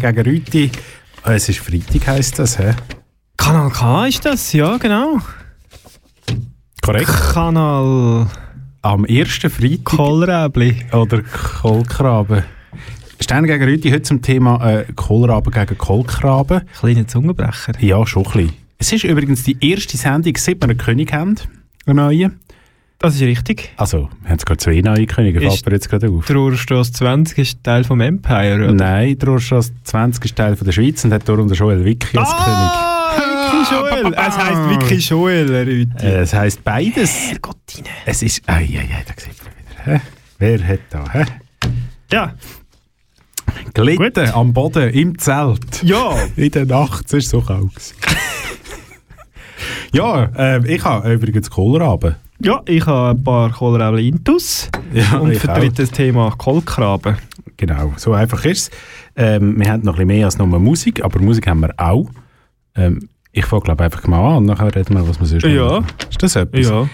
Gegen Rüti. Es ist Freitag, heisst das, hä? Kanal K ist das, ja, genau. Korrekt. Kanal Am ersten Freitag. Kohlräbli. oder Kohlkraben. Steiner gegen Rüti heute zum Thema äh, Kohlraben gegen Kohlkraben. Kleiner Zungenbrecher. Ja, schon ein bisschen. Es ist übrigens die erste Sendung, seit wir einen König haben. Einen neuen. Das ist richtig. Also, wir haben sogar zwei neue Könige, fällt mir jetzt gerade auf. Der Urstrasse 20 ist Teil vom Empire, oder? Nein, der Urstrasse 20 ist Teil von der Schweiz und hat darum den Joel Wicki als Ah, Vicky Joel. Es heisst Vicky Joel, Rüti. König. Äh, es heisst beides. Herrgottine. Es ist. Ei, ei, ei, da sieht man wieder. Hä? Wer hat da? Hä? Ja. Gelitten am Boden, im Zelt. Ja. In der Nacht, es war so kalt. ja, äh, ich habe übrigens Kohlraben. Ja, ich habe ein paar Kohlräbli Intus Ja, und ich vertrete das Thema Kohlkraben. Genau, so einfach ist es. Ähm, wir haben noch ein bisschen mehr als nur Musik, aber Musik haben wir auch. Ähm, ich fange glaube einfach mal an und nachher reden wir, was wir sonst Ja. machen. Ist das etwas? Ja.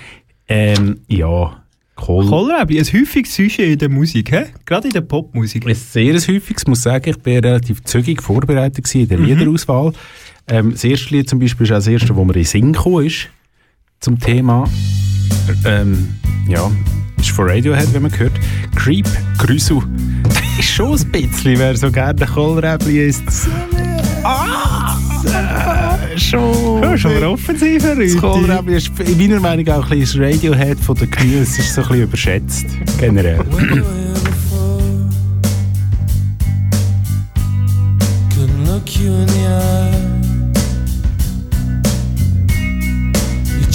Ähm, ja, Kohl... Kohlräbli, ein häufiges Sujet in der Musik, hä? Gerade in der Popmusik. ist sehr ein häufiges, ich muss sagen, ich bin relativ zügig vorbereitet in der Mhm. Liederauswahl. Ähm, das erste Lied zum Beispiel ist auch das erste, wo mir in Sinn gekommen ist, zum Thema. Ähm, ja, ist von Radiohead, wenn man hört. Creep, ist schon ein bisschen, wer so gerne Kohlräbli isst. Ah! Äh, schon. Ja, schon wieder offensiver, Das Rüti. Kohlräbli ist in meiner Meinung auch ein bisschen das Radiohead von der Gemüse. Es ist so ein bisschen überschätzt, generell.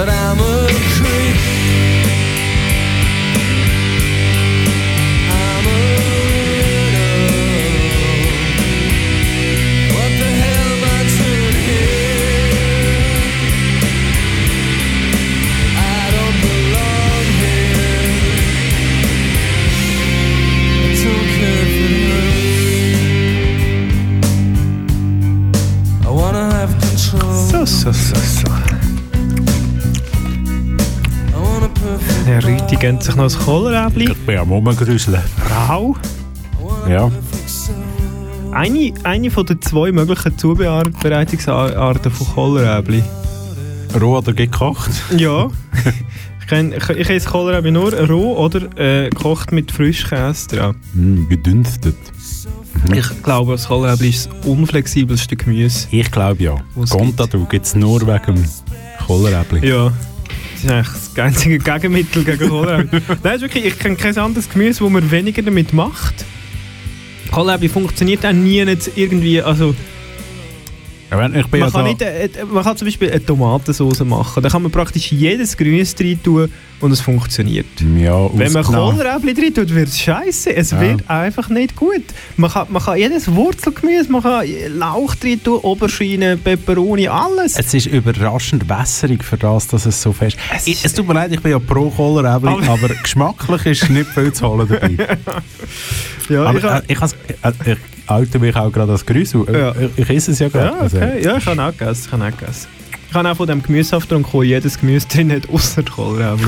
But I'm a creep. I'm a weirdo. Der Rüti gönnt sich noch ein Kohlräbli. Ich bin am Rumgrüseln. Rau. Ja. Eine, eine von den zwei möglichen Zubereitungsarten von Kohlräbli. Roh oder gekocht? Ja. ich, kenn, ich, esse Kohlräbli nur roh oder äh, gekocht mit Frischkäse dran. Mm, gedünstet. Ich glaube, das Kohlräbli ist das unflexibelste Gemüse. Ich glaube ja. Was Gontadu gibt es nur wegen dem Kohlräbli. Ja. Das ist eigentlich das einzige Gegenmittel gegen Kohlrabi. Nein, ist wirklich, ich kenne kein anderes Gemüse, wo man weniger damit macht. Kohlrabi funktioniert auch nie nicht irgendwie, also man ja kann, da, nicht, äh, äh, man kann zum Beispiel eine Tomatensauce machen. Da kann man praktisch jedes Gemüse rein tun und es funktioniert. ja, Wenn man. Kohlrabi drin tut, wird es scheiße. Es Ja. wird einfach nicht gut. Man kann, man kann jedes Wurzelgemüse, man kann Lauch drin tun, Oberschiene, Peperoni, alles. Es ist überraschend wässerig für das, dass es so fest Es ich, ist- Es tut mir leid, ich bin ja pro Kohlrabi, Aber- aber, geschmacklich ist nicht viel zu holen dabei. ja, aber ich äh, ich, has- äh, ich oute mich auch gerade als Grüßel. Äh, Ja. Ich, ich esse es ja gerade. Ja, okay. Ja, ich habe auch gegessen. Ich habe auch gegessen. Ich habe auch von dem Gemüsesaft getrunken, wo jedes Gemüse drin hat, außer Kohlrabi.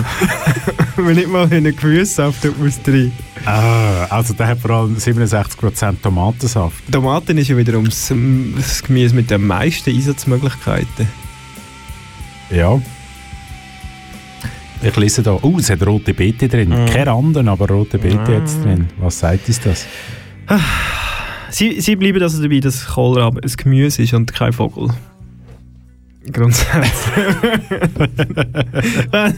Wenn nicht mal in einen Gemüsesaft es drin. Ah, also der hat vor allem 67% Tomatensaft. Tomaten ist ja wiederum das, das Gemüse mit den meisten Einsatzmöglichkeiten. Ja. Ich lese da, oh, es hat rote Beete drin. Mhm. Keine Randen, aber rote Beete jetzt drin. Was sagt uns das? Sie, sie bleiben also dabei, dass Kohlrabi ein Gemüse ist und kein Vogel. Grundsätzlich.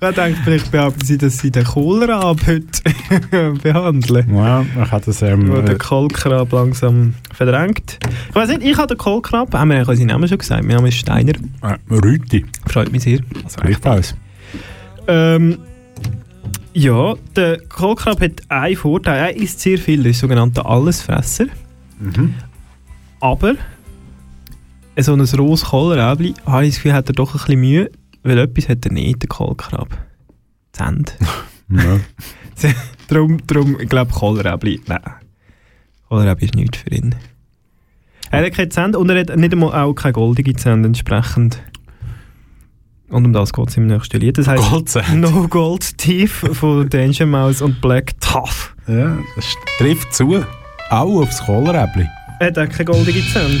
Wer denkt, vielleicht behaupten sie, dass sie den Kohlrabi heute behandeln. Ja, ich habe das... Ähm, Wo der äh, Kohlkrab langsam verdrängt. Ich weiß nicht, ich habe den Kohlkrab, haben wir eigentlich unseren Namen schon gesagt. Mein Name ist Steiner. äh, Rüti. Freut mich sehr. Also. Gleichfalls. Ähm, ja, der Kohlkrab hat einen Vorteil. Er isst sehr viel, er ist sogenannter Allesfresser. Mhm. Aber so ein rohes Kohlrabi, habe ich das Gefühl, hat er doch ein bisschen Mühe, weil etwas hat er nicht, der Kohlkrab. Die Hände. Ja. darum, darum, ich glaube, Kohlrabi, nein. Kohlrabi ist nichts für ihn. Er hat keine Zähne und er hat nicht einmal auch keine goldige Zähne entsprechend. Und um das geht es im nächsten Lied. Das heisst Goldzähne. No Gold Teeth von Danger Mouse und Black Tough. Ja, das trifft zu. Auch aufs Kohlräbli. Er hat auch keine goldige Zähne.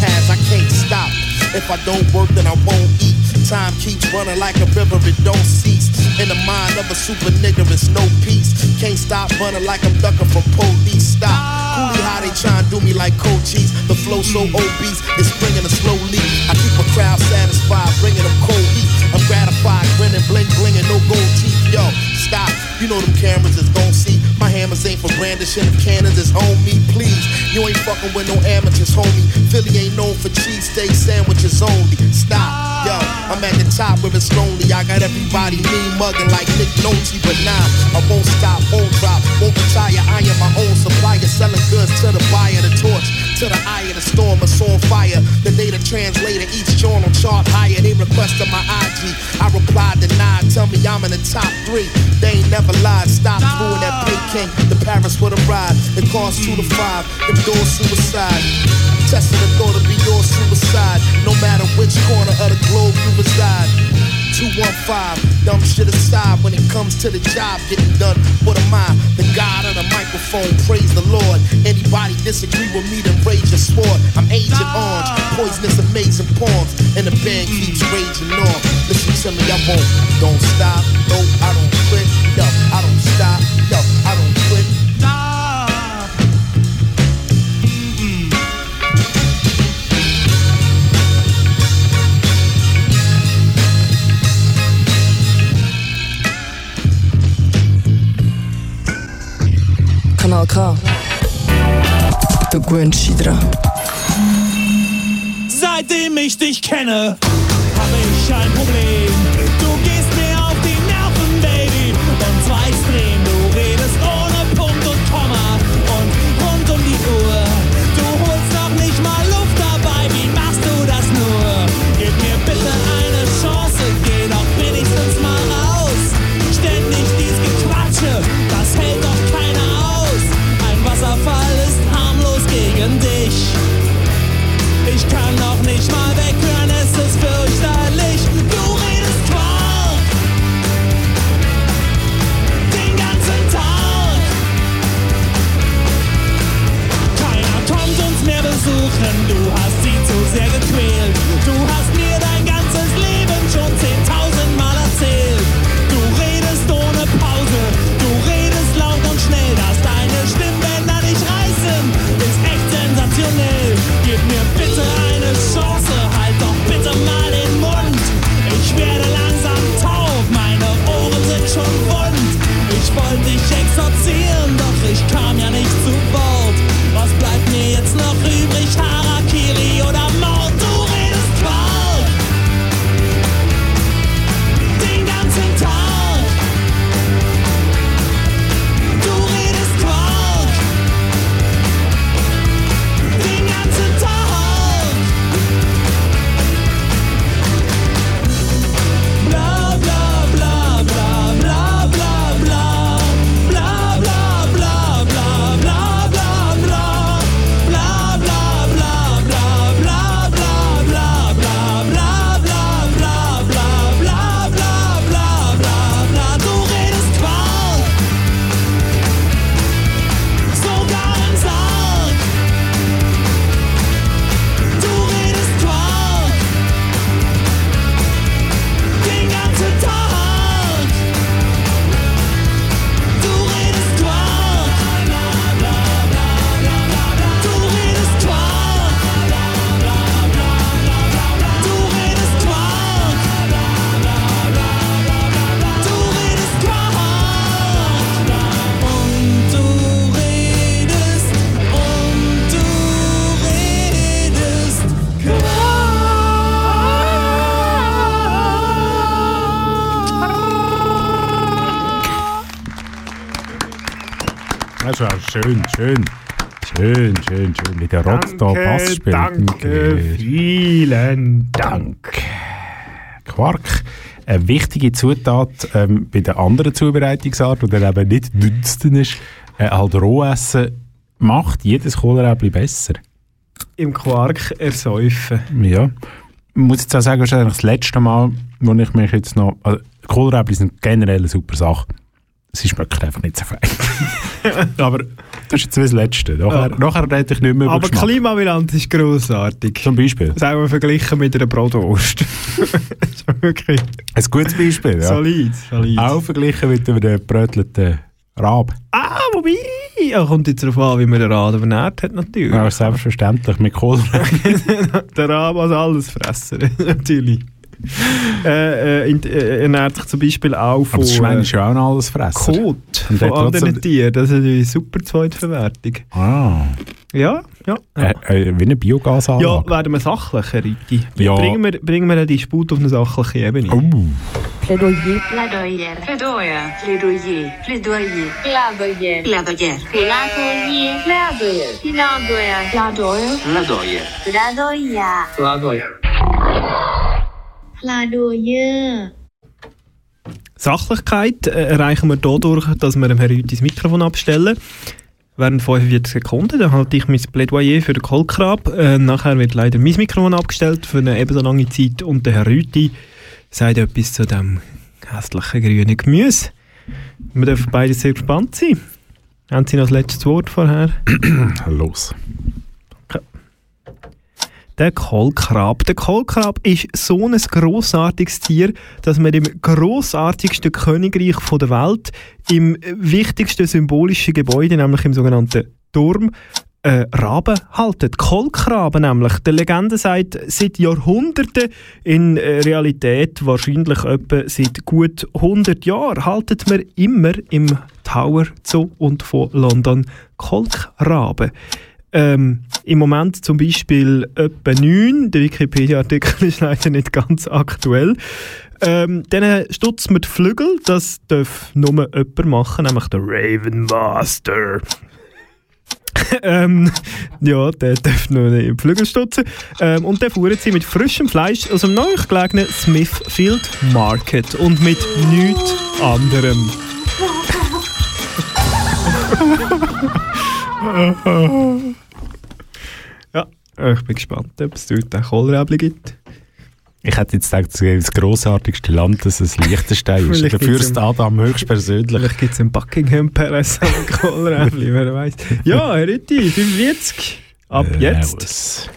has. I can't stop. If I don't work, then I won't eat. Time keeps running like a river, it don't cease. In the mind of a super nigga, it's no peace. Can't stop running like I'm ducking from police. Stop. Coolie how they try and do me like cold cheese. The flow so mm. obese, it's bringing a slow leak. I keep a crowd satisfied, bringing them cold heat. I'm gratified, grinning, bling, blinging, no gold teeth. Yo, stop. You know them cameras is gon' see. My hammers ain't for brandishing of cannons, it's me, please. You ain't fucking with no amateurs, homie. Philly ain't known for cheesesteak sandwiches only. Stop. Yo, I'm at the top where it's lonely. I got everybody me mugging like Nick Nolte, but nah, I won't stop, won't drop, won't retire. I am my own supplier, selling goods to the buyer, the torch to the eye of the storm, it's on fire. The data translator, each journal chart higher. They requested my IG. I replied, denied. Tell me I'm in the top three. They ain't never lied. Stop fooling that pay king. The Paris with a ride. It costs two to five. Them doors suicide. Testing the thought of be your suicide. No matter which corner of the globe you reside. 215, dumb shit aside when it comes to the job getting done. What am I? The God of the microphone, praise the Lord. Anybody disagree with me, then rage your sword. I'm Agent Orange, poisonous, amazing poems, and the band keeps raging on. Listen to me, I won't, don't stop, no, I don't quit, Kanal K. Der Gwenshi dran. Seitdem ich dich kenne, habe ich ein Problem. Du gehst mir schön, schön. Schön, schön, schön. Wie der Rotz da Pass spielt. danke, vielen Dank. Quark. Eine wichtige Zutat ähm, bei der anderen Zubereitungsart, die dann eben nicht dünsten ist, äh, halt roh essen, macht jedes Kohlrabi besser. Im Quark ersäufen. Ja. Ich muss jetzt auch sagen, das ist eigentlich das letzte Mal, wo ich mich jetzt noch... Also, Kohlrabi sind generell eine super Sache. Sie schmecken einfach nicht so fein. Aber das ist jetzt das Letzte. Nachher, Ja. nachher rede ich nicht mehr über Aber Geschmack. Klimabilanz ist grossartig. Zum Beispiel. Sagen wir verglichen mit einer Brotwurst. das ist wirklich Ein gutes Beispiel, ja. solid. solid. Auch verglichen mit einem gebrötelten Rab. Ah, wobei, ja, kommt jetzt darauf an, wie man den Rad ernährt hat, natürlich. Ja, selbstverständlich. Mit Kohlrabi. der Rad muss alles fressen, natürlich. Äh, äh, äh, ernährt sich zum Beispiel auch von Aber das Schwein äh, ist ja auch noch alles fressen. Kot von anderen Tieren. Das ist eine super Zweitverwertung. Ah. Ja, ja. ja. Äh, äh, wie eine Biogasanlage. Ja, werden wir sachlich, Herr Riti. Ja. Bringen, wir, bringen wir einen Disput auf eine sachliche Ebene. Oh. Plädoyer. Plädoyer. Plädoyer. Plädoyer. Plädoyer. Plädoyer. Plädoyer. Plädoyer. Plädoyer. Plädoyer. Plädoyer. Plädoyer. Plädoyer. Sachlichkeit äh, erreichen wir dadurch, dass wir dem Herrn Rüti das Mikrofon abstellen. Während 45 Sekunden, dann halte ich mein Plädoyer für den Kohlkrab. Äh, nachher wird leider mein Mikrofon abgestellt für eine ebenso lange Zeit und der Herr Rüti sagt etwas zu dem hässlichen grünen Gemüse. Wir dürfen beide sehr gespannt sein. Haben Sie noch das letzte Wort vorher? Los. Der Kohlkrab. Der Kohlkrab ist so ein grossartiges Tier, dass man im grossartigsten Königreich der Welt, im wichtigsten symbolischen Gebäude, nämlich im sogenannten Turm, äh, Raben haltet. Kohlkraben nämlich. Der Legende sagt seit Jahrhunderten, in äh, Realität wahrscheinlich etwa seit gut 100 Jahren, haltet man immer im Tower Zoo und von London Kolkraben. Ähm, Im Moment zum Beispiel etwa 9, der Wikipedia-Artikel ist leider nicht ganz aktuell. Ähm, dann stutzt man die Flügel, das darf nur jemand machen, nämlich der Raven Master. ähm, ja, der darf nur die Flügel stutzen. Ähm, und dann fuhren sie mit frischem Fleisch aus dem neu gelegenen Smithfield Market und mit nichts anderem. ja, ich bin gespannt, ob es dort auch Kohlräbli gibt. Ich hätte jetzt gedacht, das ist das grossartigste Land, dass es Liechtenstein ist. Der Fürst Adam höchstpersönlich. Vielleicht gibt es im Buckingham Palace ein Kohlräbli, wer weiß. Ja, Herr Rütti, 45. Ab jetzt.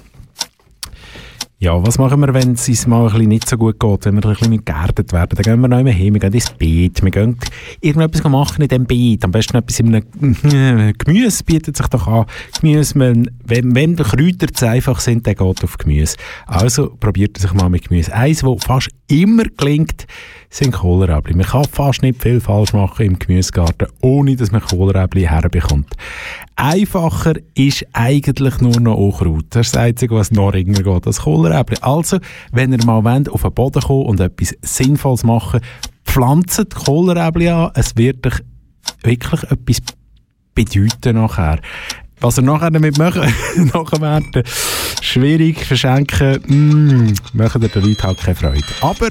Ja, was machen wir, wenn es uns mal ein bisschen nicht so gut geht, wenn wir ein bisschen geerdet werden? Dann gehen wir noch hin, wir gehen ins Beet, wir gehen irgendetwas machen in diesem Beet. Am besten etwas in einem Gemüse bietet sich doch an. Gemüse, wenn, wenn, wenn die Kräuter zu einfach sind, dann geht auf Gemüse. Also probiert es sich mal mit Gemüse. Eins, was fast immer gelingt, sind Kohlrabi. Man kann fast nicht viel falsch machen im Gemüsegarten, ohne dass man Kohlrabi herbekommt. Einfacher ist eigentlich nur noch Unkraut. Das ist das Einzige, was noch ringer geht als Kohlrabi. Also, wenn ihr mal wollt, auf den Boden kommen und etwas Sinnvolles machen, pflanzt Kohlrabi an. Es wird euch wirklich etwas bedeuten nachher. Was ihr nachher damit machen, nachher werden, schwierig, verschenken, mm, machen den Leuten halt keine Freude. Aber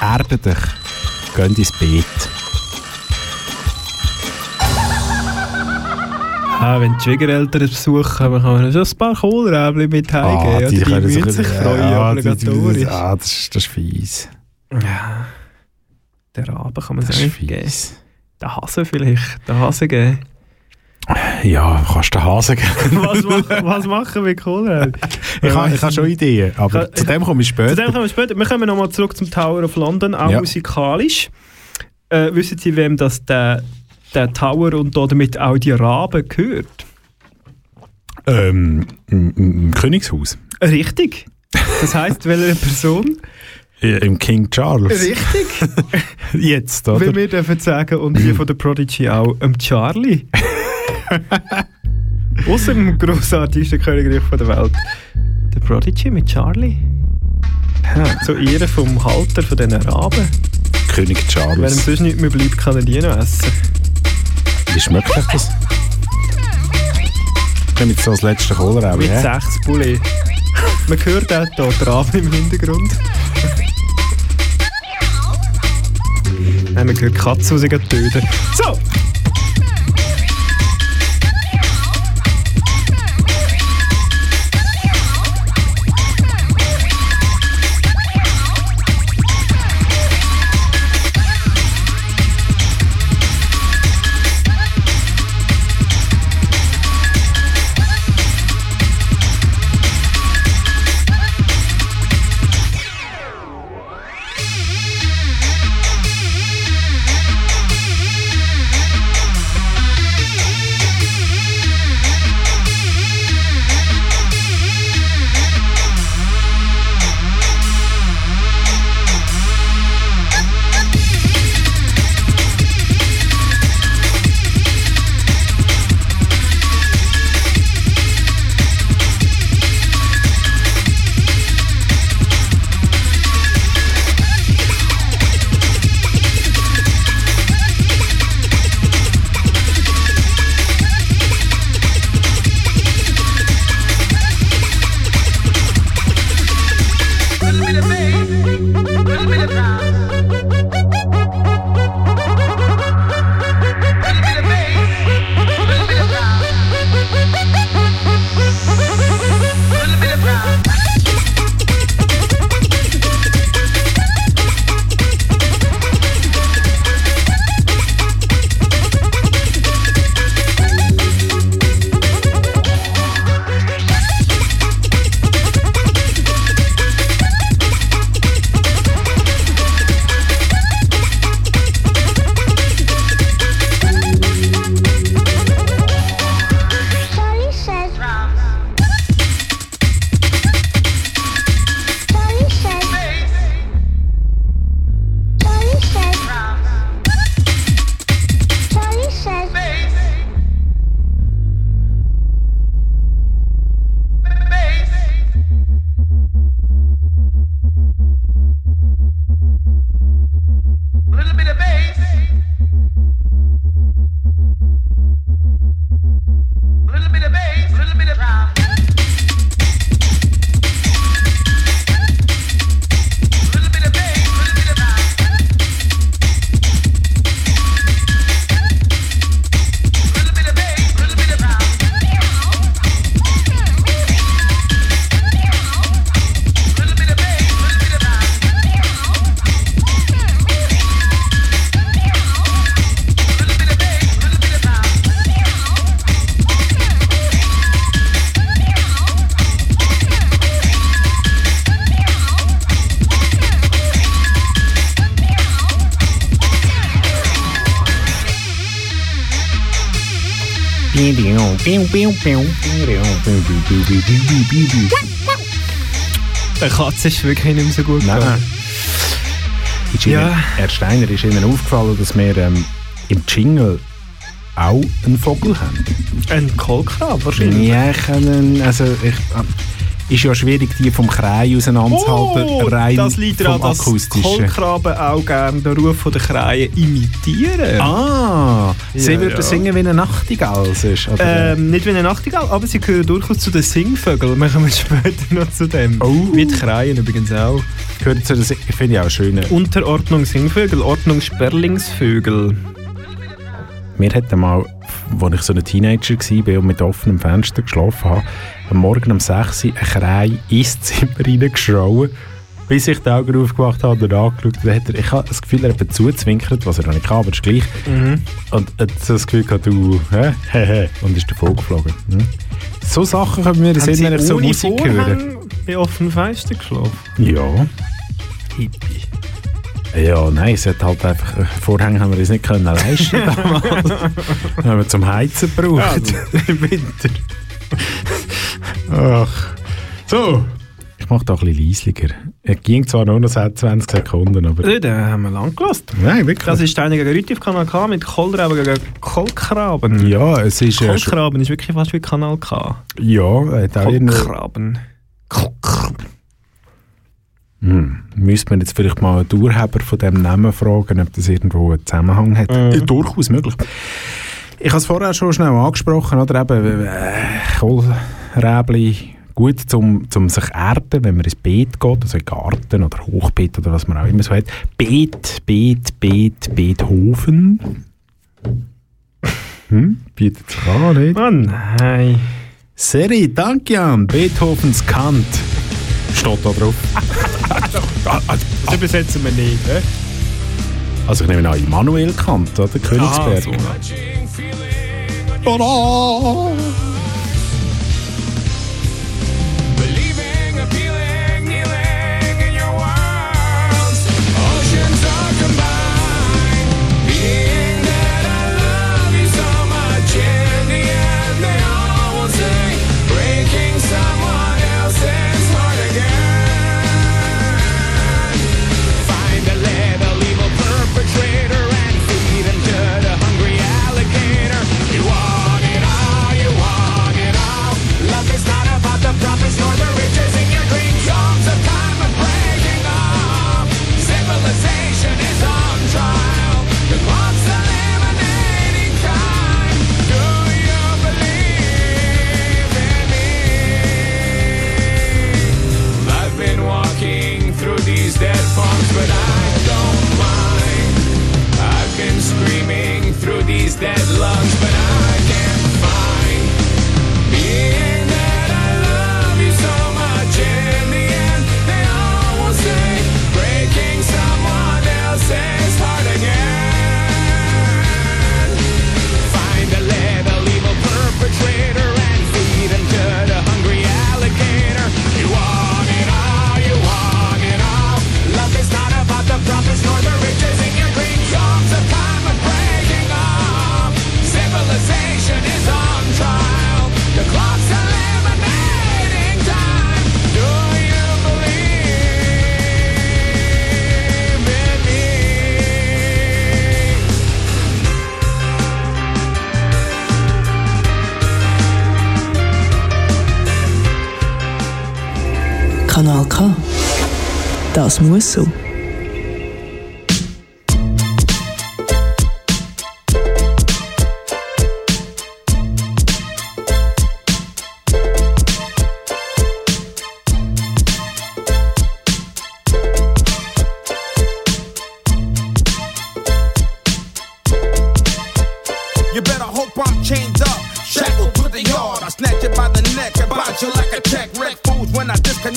erdet euch, geht ins Beet. Ah, wenn die Schwiegereltern besuchen, kann man schon ein paar Kohlräbli mit heimgeben. oder? die können müssen sich freuen, ja, die- die- obligatorisch. Ah, das, ist- das ist fies. Ja. Der Rabe kann man sagen. ist fies. Der Hase vielleicht. Der Hase geben. Ja, kannst du den Hasen geben. was, machen, was machen wir? Ich habe ich ha schon Ideen, aber zu dem komme ich Zu später. dem kommen wir später. Wir kommen nochmal zurück zum Tower of London, auch Ja. musikalisch. Äh, wissen Sie, wem das der, der Tower und damit auch die Raben gehört? Ähm, im, im Königshaus. Richtig. Das heisst, welche Person? Ja, Im King Charles. Richtig. Jetzt, Weil oder? wir dürfen sagen, und die von der Prodigy auch, ähm, Charlie. Aus dem grossartigsten Königreich von der Welt. Der Prodigy mit Charlie. Ja, zu Ehren vom Halter von diesen Raben. König Wenn ihm Charles. sonst nichts mehr bleibt, kann er die noch essen. Wie schmeckt euch das? Nehmen jetzt so das letzte Cholera. Mit Ja? sechs Bulli. Man hört auch hier den Raben im Hintergrund. Nein, man hört die Katze, die sie töten. So! Der Katze ist wirklich nicht mehr so gut Nein. gegangen. Ja. Herr Steiner, ist Ihnen aufgefallen, dass wir ähm, im Jingle auch einen Vogel haben? Ein Kohlkrab wahrscheinlich. Ja, ich einen- also ich, äh, ist ja schwierig, die vom Krei auseinanderzuhalten, Oh, rein das liegt daran, vom dass akustischen. Kohlkraben auch gerne den Ruf der Kreien imitieren. Ah, sie Ja, würden ja. singen wie eine Nachtigall. sonst? Ähm, nicht wie eine Nachtigall, aber sie gehören durchaus zu den Singvögeln. Wir kommen später noch zu dem. Oh. Die Kreien übrigens auch. Gehört zu den Sing- finde ich auch schön. Unterordnung Singvögel, Ordnung Sperlingsvögel. Mir hat mal, als ich so ein Teenager war und mit offenem Fenster geschlafen habe, am Morgen um 6 Uhr ein Krei ins Zimmer reingeschrauen, bis ich die Augen aufgemacht habe und angeschaut habe. Hat er, ich habe das Gefühl, er hat zuzwinkert, was er noch nicht kann, aber ist gleich. Und hat so das Gefühl gehabt, du, hä, hä, hä, und ist davon geflogen. Hm? So Sachen können wir sehen, wenn ich so Musik höre. Vorhang bei offenem Fenster geschlafen? Ja. Hippie. Ja, nein, es hat halt einfach, äh, Vorhänge haben wir uns nicht können leisten damals. haben wir zum Heizen gebraucht. Im Winter. Ach. So. Ich mache da ein bisschen leislicher. Es ging zwar nur noch 20 Sekunden, aber... Nein, den haben wir lang gelassen. Nein, wirklich. Das ist Steiniger Rüti auf Kanal K mit Kohlraben gegen Kohlkraben. Ja, es ist... Äh, Kohlkraben ist wirklich fast wie Kanal K. Ja, hat auch Kohlkraben. Kohlkraben. Hm. Müsste man jetzt vielleicht mal einen Durchheber von diesem Namen fragen, ob das irgendwo einen Zusammenhang hat. Mhm. Ja, durchaus möglich. Ich habe es vorher schon schnell angesprochen, oder eben äh, Kohlräbli, gut, um zum sich erden, wenn man ins Beet geht, also in Garten oder Hochbeet oder was man auch immer so hat. Beet, Beet, Beet, Beethoven. Hm? Bietet sich an, nicht? Mann, nein. Seri, danke Jan, Beethovens Kant. Steht da drauf. das übersetzen wir nicht, ne? Also ich nehme an, Immanuel Kant, oder? Königsberg. Aha, so. Tada!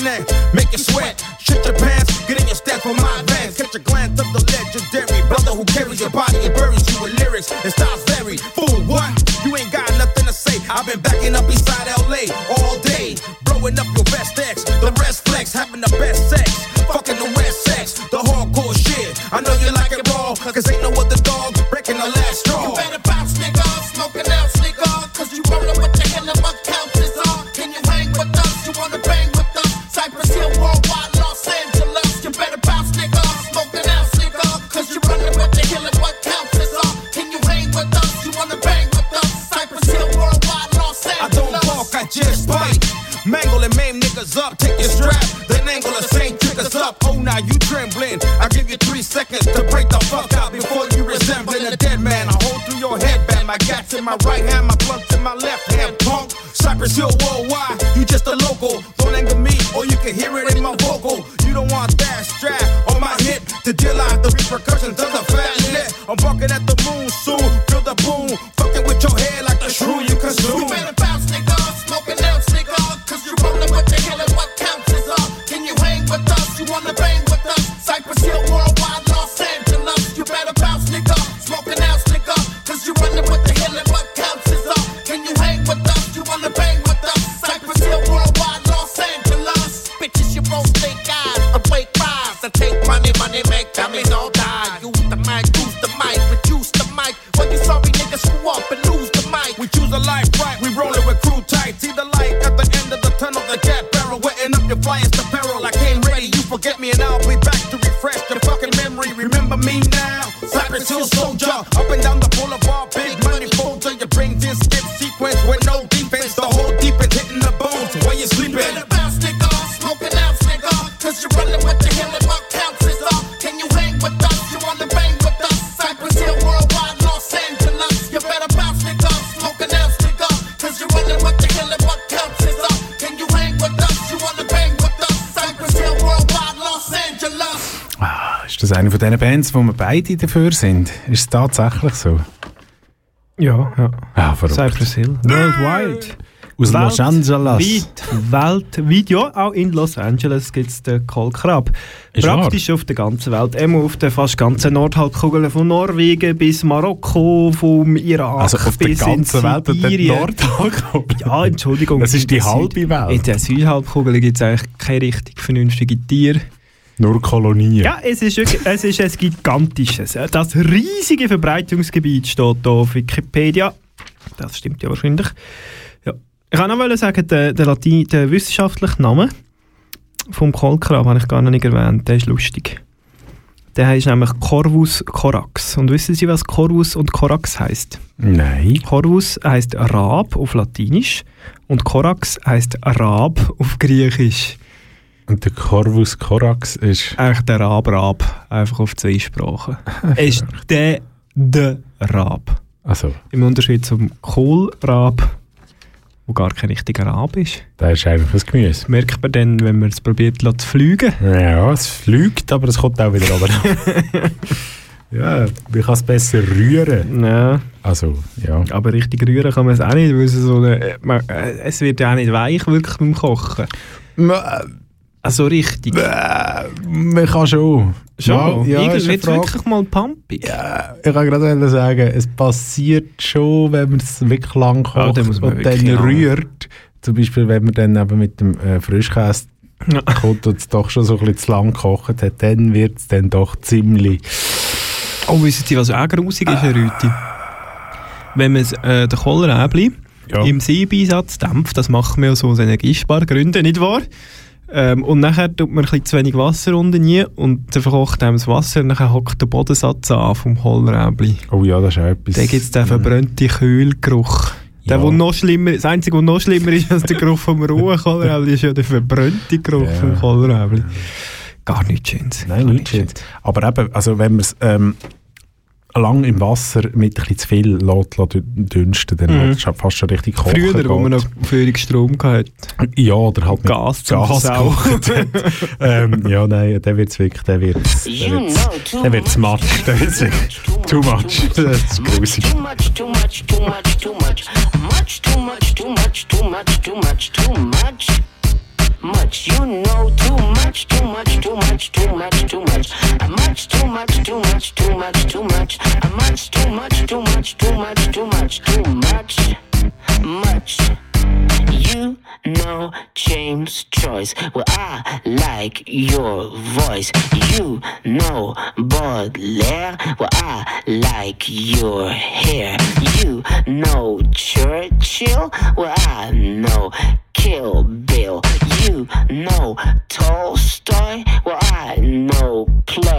neck. Make money, make family no die. Use the mic, use the mic, reduce the mic. When you sorry niggas screw up and lose the mic. We choose a life right diesen Bands, wo wir beide dafür sind, ist es tatsächlich so. Ja, ja. Ah, verrückt. Cypress Hill. Worldwide. Aus Los Angeles. Weit, weltweit, ja, auch in Los Angeles gibt es den Kohlkrab. Ist Praktisch auf der ganzen Welt, immer auf der fast ganzen Nordhalbkugel, von Norwegen bis Marokko, vom Irak Also auf der bis ganzen in Welt und der. Nordhalbkugel. Ja, Entschuldigung. Das ist die der halbe Welt. In der Südhalbkugel gibt es eigentlich keine richtig vernünftigen Tiere. Nur Kolonien. Ja, es ist, wirklich- es ist ein gigantisches. Das riesige Verbreitungsgebiet steht hier auf Wikipedia. Das stimmt ja wahrscheinlich. Ja. Ich kann noch sagen, der, der, Latin, der wissenschaftliche Name vom Kohlkrab habe ich gar noch nicht erwähnt. Der ist lustig. Der heißt nämlich Corvus corax. Und wissen Sie, was Corvus und Corax heißt? Nein. Corvus heißt Rab auf Latinisch und Corax heißt Rab auf Griechisch. Und der Corvus Corax ist... Eigentlich der Rab-Rab, einfach auf zwei Sprachen. Er ist der, der Rab. Also, Im Unterschied zum Kohlrab, wo gar kein richtiger Rab ist. der ist einfach ein Gemüse. Das merkt man dann, wenn man es probiert zu fliegen. Ja, es fliegt, aber es kommt auch wieder runter. ja, man kann es besser rühren. Ja, Also, ja. aber richtig rühren kann man es auch nicht, weil es, so eine, man, äh, es wird ja auch nicht weich wirklich beim Kochen. Also richtig. Äh, man kann schon. Schon, Mal, ja, eine wird wirklich mal pumpig. Ja, ich kann gerade sagen, es passiert schon, wenn man es wirklich lang kocht Ja, und dann lang. rührt. Zum Beispiel, wenn man dann eben mit dem äh, Frischkäse Ja. kommt und es doch schon so ein bisschen zu lang gekocht hat, dann wird es dann doch ziemlich... Oh, wissen Sie, was auch grusig ist, Herr Rüti? Wenn man äh, den Kohlräbli Ja. im Siebeinsatz dämpft, das machen wir aus Energiespargründen, nicht wahr? Ähm, und nachher tut man ein bisschen zu wenig Wasser unten rein und dann verkocht einem das Wasser und dann hockt der Bodensatz an vom Kohlräbli. Oh ja, das ist auch etwas... Dann gibt es den verbrannten Kühlgeruch. Der, Ja. wo noch schlimmer, das Einzige, was noch schlimmer ist als der Geruch vom rohen Kohlräbli, ist ja der verbrannte Geruch Ja. vom Kohlräbli. Gar nichts Schönes. Nein, Gar nicht schön. Aber eben, also wenn man es ähm, lang im Wasser mit ein bisschen zu viel lässt, lässt dünsten, dann Mhm. hat es fast schon richtig kochen Früher, wo man geht. noch Führungsstrom hatte. Ja, oder halt mit Gas Gas gekocht ähm, ja, nein, der wird es wirklich, der wird es der wird's matsch, der wird's wirklich too much. Das ist grusig. Too much, too much, too much, too much. Much, too much, too much, too much, too much, too much. Much, you know, too much, too much, too much, too much, too much. A much, too much, too much, too much, too much. A much, too much, too much, too much, too much, too much. Much. You know James Joyce. Well, I like your voice. You know Baudelaire. Well, I like your hair. You know Churchill. Well, I know Kill Bill. You know Tolstoy. Well, I know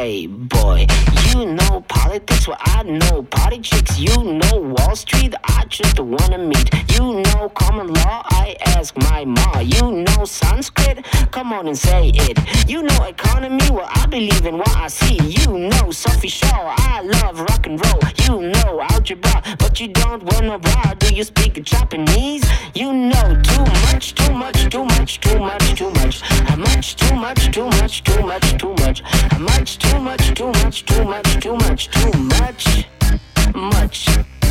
Playboy. You know politics. Well, I know party chicks. You know Wall Street. I just wanna meet. You know common law. I ask my ma. You know Sanskrit. Come on and say it. You know economy. Well, I believe in what I see. You know Sophie Shaw. I love rock and roll. You know algebra, but you don't wanna bra. Do you speak Japanese? You know too much, too much, too much, too much, too much. How much, too much, too much, too much, too much. How much, too much, too much, too much, too much, too much, much.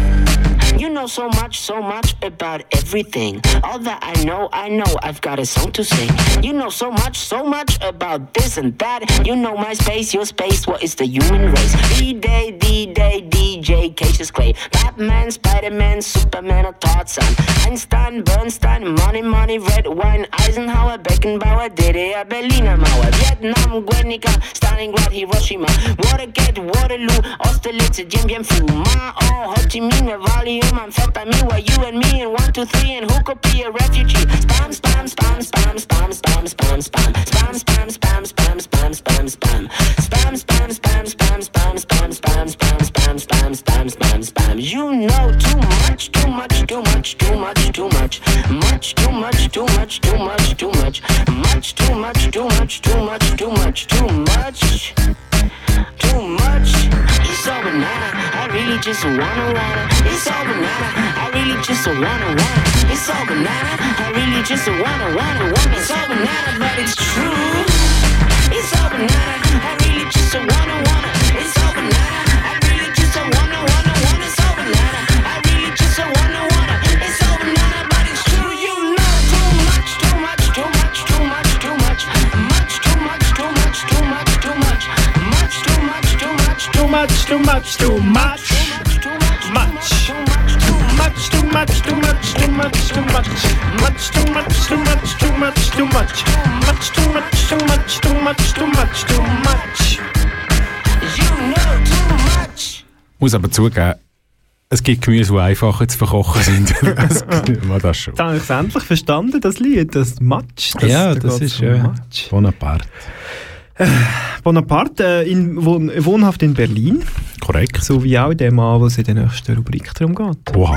You know so much, so much about everything. All that I know, I know I've got a song to sing. You know so much, so much about this and that. You know my space, your space, what is the human race? D-Day, D-Day, DJ, Cassius Clay. Batman, Spider-Man, Superman, or Tarzan. Einstein, Bernstein, money, money, red wine. Eisenhower, Beckenbauer, DDR, Berliner Mauer. Vietnam, Guernica, Stalingrad, Hiroshima. Watergate, Waterloo, Austerlitz, Dien Bien Phu. Ma, oh, Ho Chi Minh, Valium, amphetamine. Were you and me in one, two, three, and who could be a refugee? Spam, spam, spam, spam, spam, spam, spam, spam. Spam, spam, spam, spam, spam, spam, spam. Spam, spam, spam, spam, spam, spam, spam, spam, spam, spam, spam, spam, spam. You know too much, too much, too much, too much, too much. Much, too much, too much, too much, too much. Much, too much, too much, too much, too much, too much. Really just wanna wanna. It's all banana. I really just wanna wanna. It's all banana. I really just wanna wanna wanna. It's all banana, but it's true. It's all banana. I really just wanna wanna. It's over now. I really just wanna, wanna, wanna, it's over now. I really just wanna, wanna, it's over now. But it's true, you know too much, too much, too much, too much, too much, much, too much, too much, too much, too much, much, too much, too much, Too much, too much, too. Much. Much, too much, too much, too much, too much. Much, too much, too much, too much, too much. Much, too much, too much, too much, too much, too much. You know too much. muss aber zugeben, es gibt Gemüse, die einfacher zu verkochen sind. das, mal das schon. Jetzt habe ich es endlich verstanden, das Lied, das Match. Das, ja, da das ist um ja Match. Bonaparte. Bonaparte, äh, in, wohn, wohnhaft in Berlin, Korrekt. so wie auch der Mann, wo es in der nächsten Rubrik darum geht. Oha.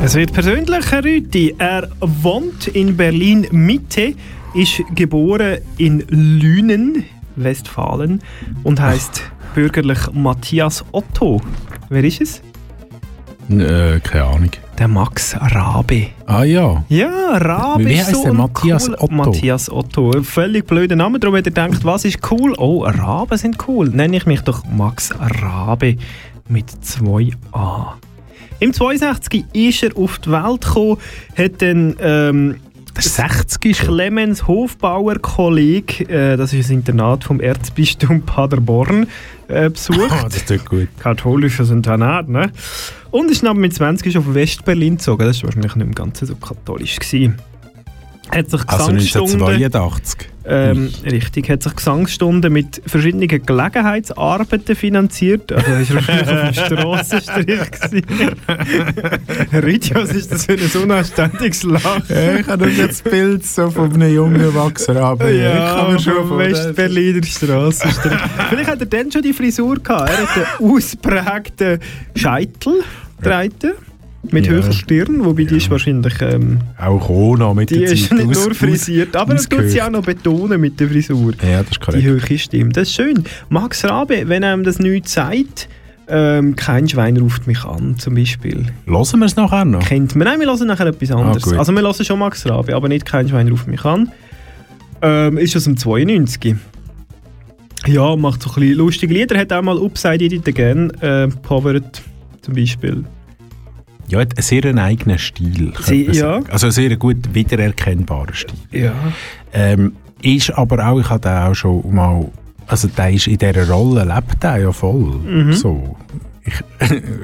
Es wird persönlich, Herr Rüti. Er wohnt in Berlin Mitte, ist geboren in Lünen, Westfalen und heißt bürgerlich Matthias Otto. Wer ist es? Äh, keine Ahnung. Der Max Rabe. Ah ja. Ja, Rabe Wie ist heisst so der? Matthias cool, Otto? Matthias Otto. Ein völlig blöder Name, darum hat er gedacht, was ist cool? Oh, Raben sind cool. Nenne ich mich doch Max Rabe mit zwei A. Im 62 ist er auf die Welt gekommen, hat dann ähm, Der 60 ist. Clemens Hofbauer Kolleg, äh, das ist das Internat vom Erzbistum Paderborn, äh, besucht. Ah, das tut gut. Katholisches Internat, ne? Und ist dann mit 20 auf Westberlin gezogen. Das war wahrscheinlich nicht im Ganzen so katholisch. Gewesen. Hat sich Also Gesangsstunden... 1982. Ähm, richtig, hat sich Gesangsstunden mit verschiedenen Gelegenheitsarbeiten finanziert. Also das war wahrscheinlich auf dem Strassenstrich. gewesen. Herr Rüdi, was ist das für ein unanständiges Lachen? ich habe jetzt das Bild so von einem jungen Erwachsenen aber ich Ja, kann mir schon vom. Westberliner Strassenstrich. Vielleicht hat er dann schon die Frisur gehabt. Er hat einen ausprägten Scheitel getragen. Mit Ja. höherer Stirn, wobei die ist wahrscheinlich... Ähm, Auch Ona mit die der ist Zeit nicht aus- nur frisiert, aber er tut sie auch noch betonen mit der Frisur. Ja, das ist Die korrekt. Höhe stimmt. Das ist schön. Max Rabe, wenn einem das nichts sagt, ähm, kein Schwein ruft mich an, zum Beispiel. Hören wir es nachher noch? Kennt man? Nein, wir hören nachher etwas anderes. gut. also wir hören schon Max Rabe, aber nicht kein Schwein ruft mich an. Ähm, ist aus dem 92. Ja, macht so ein bisschen lustige Lieder. Hat auch mal Upside Edit Again äh, gecovert, zum Beispiel. Ja, hat einen sehr eigenen Stil. Sie- ja. Also einen sehr gut wiedererkennbaren Stil. Ja. Ähm, ist aber auch, ich den auch schon mal, also der ist in dieser Rolle, lebt der ja voll. Mhm. So. Ich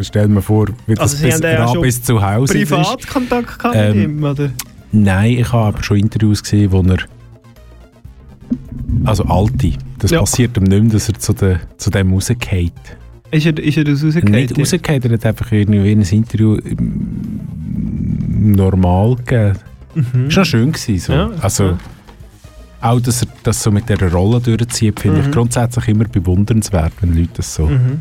stell mir vor, wie das Also bis, ja bis zu Hause ist. Privatkontakt Ähm, mit ihm, oder? Nein, ich habe aber schon Interviews gesehen, wo er also alte, das Ja. passiert ihm nicht mehr, dass er zu, de, zu dem rausgeht. Ist er, ist er das rausgekehrt? Nicht rausgeht, er hat einfach irgendwie ein Interview normal gegeben. Mhm. Ist noch schön gewesen. So. Ja, also, ja. Auch, dass er das so mit dieser Rolle durchzieht, finde Mhm. ich grundsätzlich immer bewundernswert, wenn Leute das so Mhm.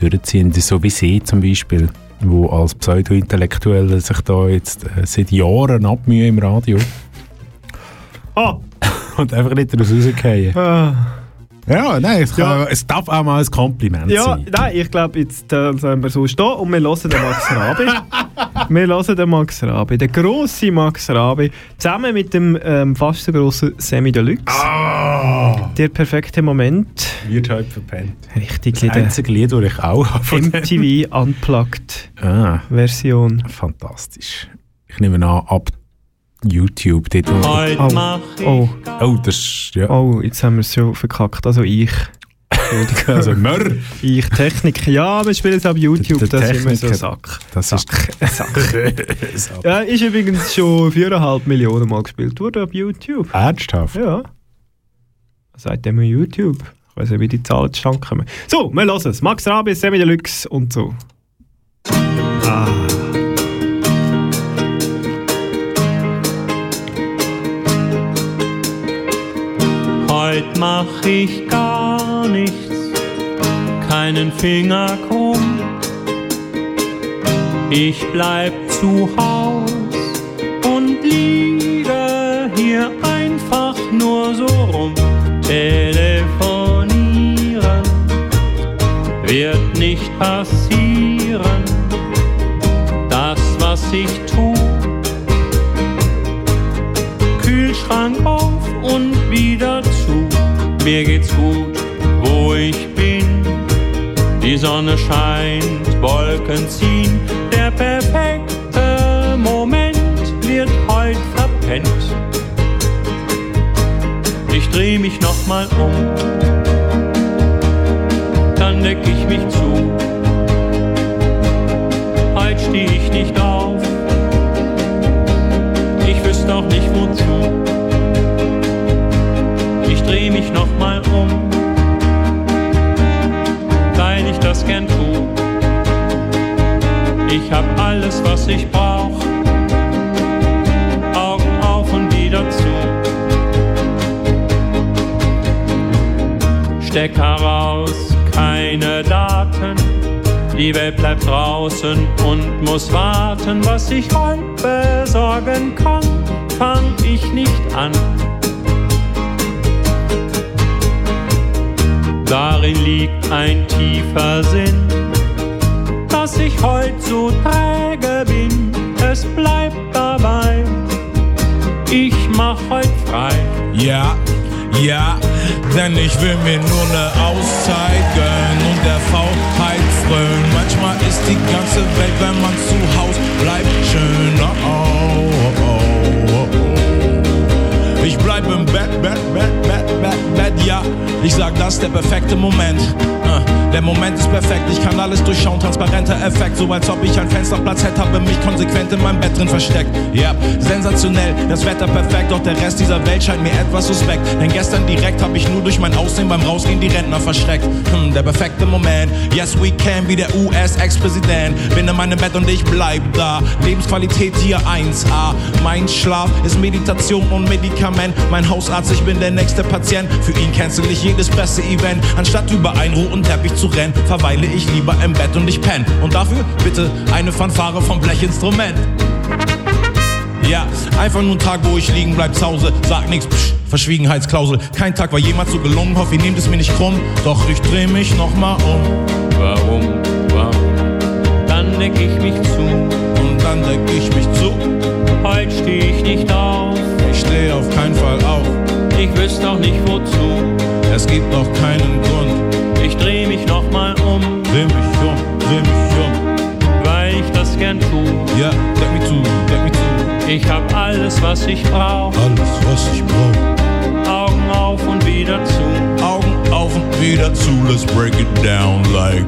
durchziehen. So wie sie zum Beispiel, wo als Pseudo-Intellektuelle sich da jetzt äh, seit Jahren abmühen im Radio Ah! und einfach nicht daraus rausgehen. Ah. Ja, nein, es, kann, Ja. es darf auch mal ein Kompliment Ja, sein. nein, ich glaube, jetzt äh, sollen wir so stehen und wir hören den Max Rabe. wir hören den Max Rabe, den grossen Max Rabe, zusammen mit dem ähm, fast so grossen Semi Deluxe. Ah. Der perfekte Moment. Wird heute verpennt. Richtig, Das einzige Lied, das ich auch habe. MTV Unplugged Ah, Version. fantastisch. Ich nehme an, ab YouTube. Dort, wo- Heute Oh. mach ich Oh, oh, das ist, ja. oh, jetzt haben wir es schon verkackt. Also ich. Also, Mörr. Ich, Technik. Ja, wir spielen es auf YouTube, Der- der das ist immer so Techniker. Sack. Das ist Sack. Ja, ist übrigens schon 4,5 Millionen Mal gespielt worden auf YouTube. Ernsthaft? Ja. Seitdem wir YouTube. Ich weiß nicht, wie die Zahlen zustande kommen. So, wir hören es. Max Rabe, Semi Deluxe und so. Ah. Heute mach ich gar nichts, keinen Finger krumm. Ich bleib zu Haus und liege hier einfach nur so rum. Telefonieren wird nicht passieren. Das, was ich tu, Kühlschrank auf und wieder. Mir geht's gut, wo ich bin. Die Sonne scheint, Wolken ziehen. Der perfekte Moment wird heut verpennt. Ich dreh mich nochmal um, dann deck ich mich zu. Heut steh ich nicht auf, ich wüsste auch nicht wozu. Ich dreh mich nochmal um, weil ich das gern tu. Ich hab alles, was ich brauch, Augen auf und wieder zu. Stecker raus, keine Daten. Die Welt bleibt draußen und muss warten. Was ich heute besorgen kann, fang ich nicht an. Darin liegt ein tiefer Sinn, dass ich heute so träge bin. Es bleibt dabei, ich mach heute frei. Ja, ja, denn ich will mir nur ne Auszeit gönnen und der Faulheit frönen. Manchmal ist die ganze Welt, wenn man zu Haus bleibt, schöner. Oh, oh, oh, oh, oh. Ich bleib im Bett, Bett, Bett, Bett, ja. Ich sag, das ist der perfekte Moment. Der Moment ist perfekt, ich kann alles durchschauen, transparenter Effekt, so als ob ich ein Fensterplatz hätte, habe mich konsequent in meinem Bett drin versteckt. Ja, sensationell, das Wetter perfekt, doch der Rest dieser Welt scheint mir etwas suspekt. Denn gestern direkt habe ich nur durch mein Aussehen beim Rausgehen die Rentner verschreckt. Hm, der perfekte Moment, yes we can, wie der US-Ex-Präsident. Bin in meinem Bett und ich bleib da. Lebensqualität hier 1A. Mein Schlaf ist Meditation und Medikament. Mein Hausarzt, ich bin der nächste Patient. Für ihn cancel ich jedes Presseevent. Anstatt über einen roten Teppich zu rennen, verweile ich lieber im Bett und ich penn. Und dafür bitte eine Fanfare vom Blechinstrument. Ja, einfach nur ein Tag, wo ich liegen bleib zu Hause. Sag nix, psch, Verschwiegenheitsklausel. Kein Tag war jemals so gelungen, hoffe, ihr nehmt es mir nicht krumm. Doch ich dreh mich nochmal um. Warum, warum? Dann deck ich mich zu. Und dann deck ich mich zu. Heute steh ich nicht auf. Ich steh auf keinen Fall auf. Ich wüsste auch nicht wozu. Es gibt noch keinen Grund. Ich dreh mich nochmal um, Dreh mich um, dreh mich um. weil ich das gern tu. Ja, deck mich zu, deck mich zu. Ich hab alles, was ich brauch. Alles, was ich brauch. Augen auf und wieder zu. Augen auf und wieder zu. Let's break it down like.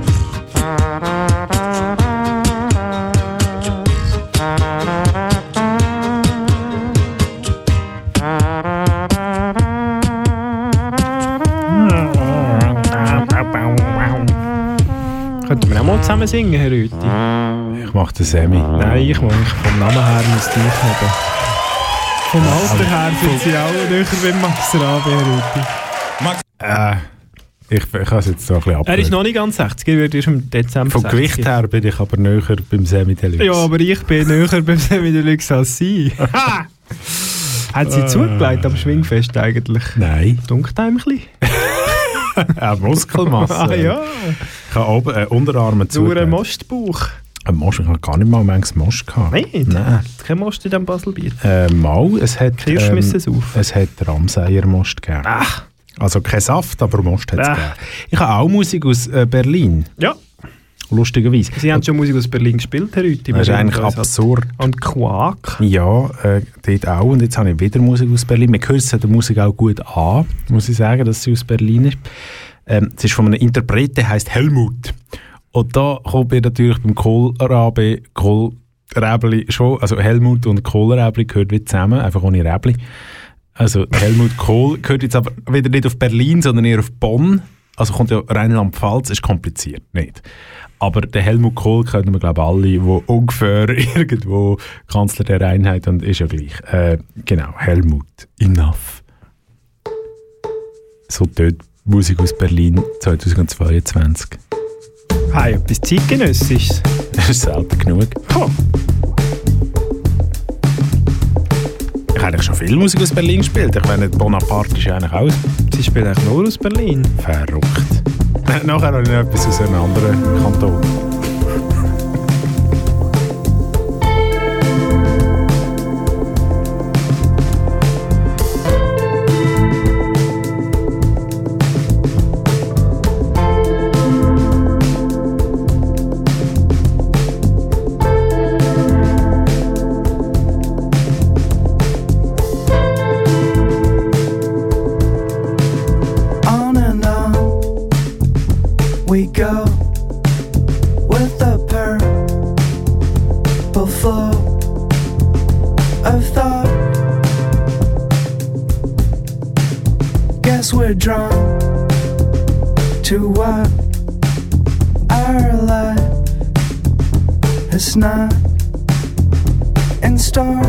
Zusammen singen, Herr Rüthi? Ich mach den Semi. Nein, ich muss vom Namen her muss dich haben. Vom Alter her sind sie auch näher beim Max Rabe, Herr Rüthi. Äh, ich, ich kann es jetzt so ein bisschen ab. Er ist noch nicht ganz 60, er wird erst im Dezember Vom 60. Gewicht her bin ich aber näher beim Semi Deluxe. Ja, aber ich bin näher beim Semi Deluxe als sie. Ha! Hat sie Äh. zugelegt am Schwingfest eigentlich? Nein. Dunkt ein bisschen. Äh, Muskelmasse. Ah, ja. Ich habe oben äh, Unterarme Nur zu. ein Mostbauch. Ein Most, ich habe gar nicht mal manches Most gehabt. Nein, Nein. kein Most in diesem Baselbier. Äh, mal, es hat, Kirsch müssen es auf. es hat Ramseyer-Most gegeben. Ach. Also kein Saft, aber Most hat es gegeben. Ich habe auch Musik aus äh, Berlin. Ja. Lustigerweise. Sie haben schon Musik aus Berlin gespielt, Herr Rüthi. Das ist eigentlich absurd. An Quark. Ja, äh, dort auch. Und jetzt habe ich wieder Musik aus Berlin. Man hört es der Musik auch gut an, muss ich sagen, dass sie aus Berlin ist. Ähm, es ist von einem Interpreten, der heißt Helmut. Und da kommt mir natürlich beim Kohlrabi, Kohlräbli schon, also Helmut und Kohlräbli gehört wieder zusammen, einfach ohne Räbli. Also Helmut Kohl gehört jetzt aber wieder nicht auf Berlin, sondern eher auf Bonn. Also kommt ja Rheinland-Pfalz, ist kompliziert, nicht? Aber der Helmut Kohl kennen wir, glaube ich, alle, wo ungefähr irgendwo Kanzler der Einheit und ist ja gleich. Äh, genau, Helmut, enough. so dort Musik aus Berlin 2022. Hey, etwas zeitgenössisches. Das ist selten genug. Oh. Ich habe eigentlich schon viel Musik aus Berlin gespielt. Ich meine, Bonaparte ist eigentlich auch Sie spielen eigentlich nur aus Berlin. verrückt. Nachher habe ich noch etwas aus einem anderen Kanton. We're drawn to what our life is not in store.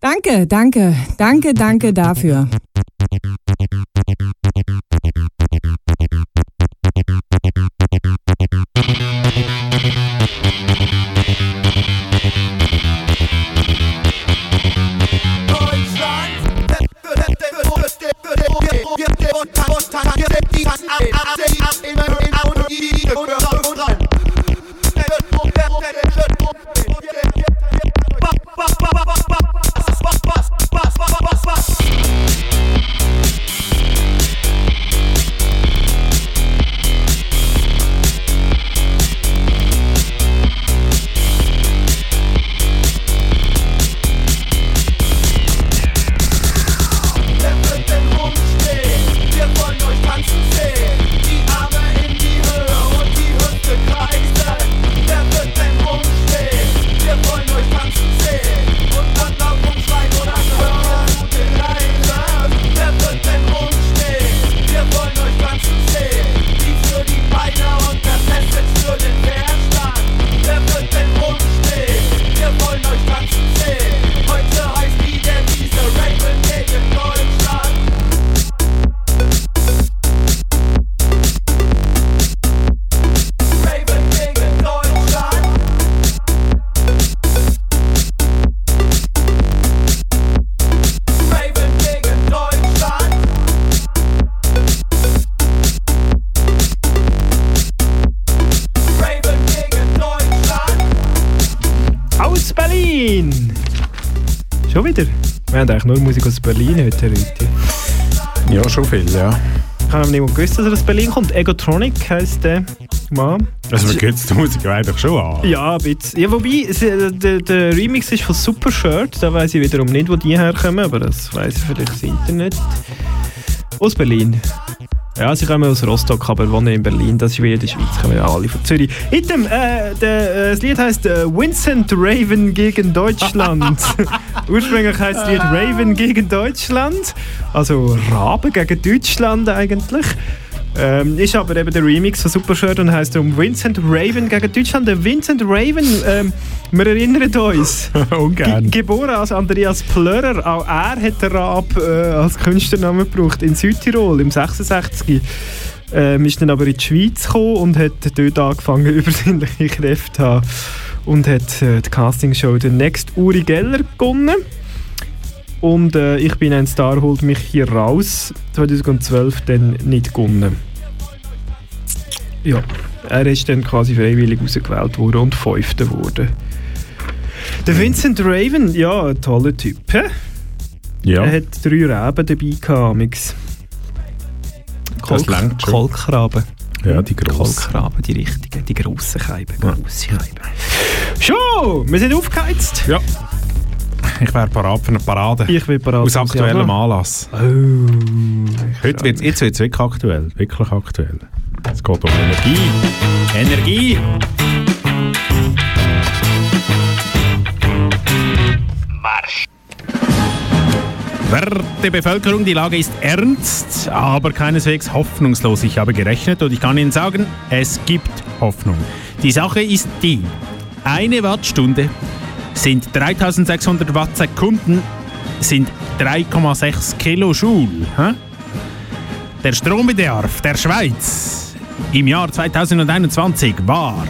Danke, danke, danke, danke dafür. Musik aus Berlin heute, Rüti. Ja, schon viel, ja. Ich habe nicht mal gewusst, dass er aus Berlin kommt. Egotronic heisst der Mann. Also man hört die Musik eigentlich schon an. Ja, ein bisschen. Ja, wobei, äh, der, der Remix ist von Super Shirt. Da weiß ich wiederum nicht, wo die herkommen, aber das weiß vielleicht das Internet. Aus Berlin. Ja, sie kommen aus Rostock, aber wohnen in Berlin. Das ist wie in der Schweiz, kommen ja alle von Zürich. Item, äh, der, äh, das Lied heisst äh, Vincent Raven gegen Deutschland. Ursprünglich heisst das Lied Raven gegen Deutschland. Also Raben gegen Deutschland eigentlich. Ähm, ist aber eben der Remix von Supershirt und heisst um Vincent Raven gegen Deutschland. Der Vincent Raven, ähm, wir erinnern uns. Ungern. Ge geboren als Andreas Plörer, auch er hat den Raab äh, als Künstlernamen gebraucht in Südtirol im 66. Ähm, ist dann aber in die Schweiz gekommen und hat dort angefangen, übersinnliche Kräfte zu haben. Und hat äh, die Castingshow «The Next Uri Geller» gewonnen. Und äh, «Ich bin ein Star» holt mich hier raus. 2012 dann nicht gewonnen. Ja, er ist dann quasi freiwillig ausgewählt worden und Fünfter wurde. Der Vincent Raven, ja, ein toller Typ. hä? Ja. Er hat drei Reben dabei gehabt. Mix. Das langt schon. Kolkraben. Ja, die grossen. Kolkraben, die richtigen, die grossen Scheiben. Grosse Scheiben. Schon, wir sind aufgeheizt. Ja. Ich wäre parat für eine Parade. Ich bin parat. Aus aktuellem. Anlass. Oh. Heute wird's, jetzt wird es wirklich aktuell. Wirklich aktuell. Es geht um Energie. Energie! Werte Bevölkerung, die Lage ist ernst, aber keineswegs hoffnungslos. Ich habe gerechnet und ich kann Ihnen sagen, es gibt Hoffnung. Die Sache ist die, eine Wattstunde sind 3600 Wattsekunden, sind 3,6 Kilojoule. hä? Der Strombedarf der Schweiz im Jahr 2021 war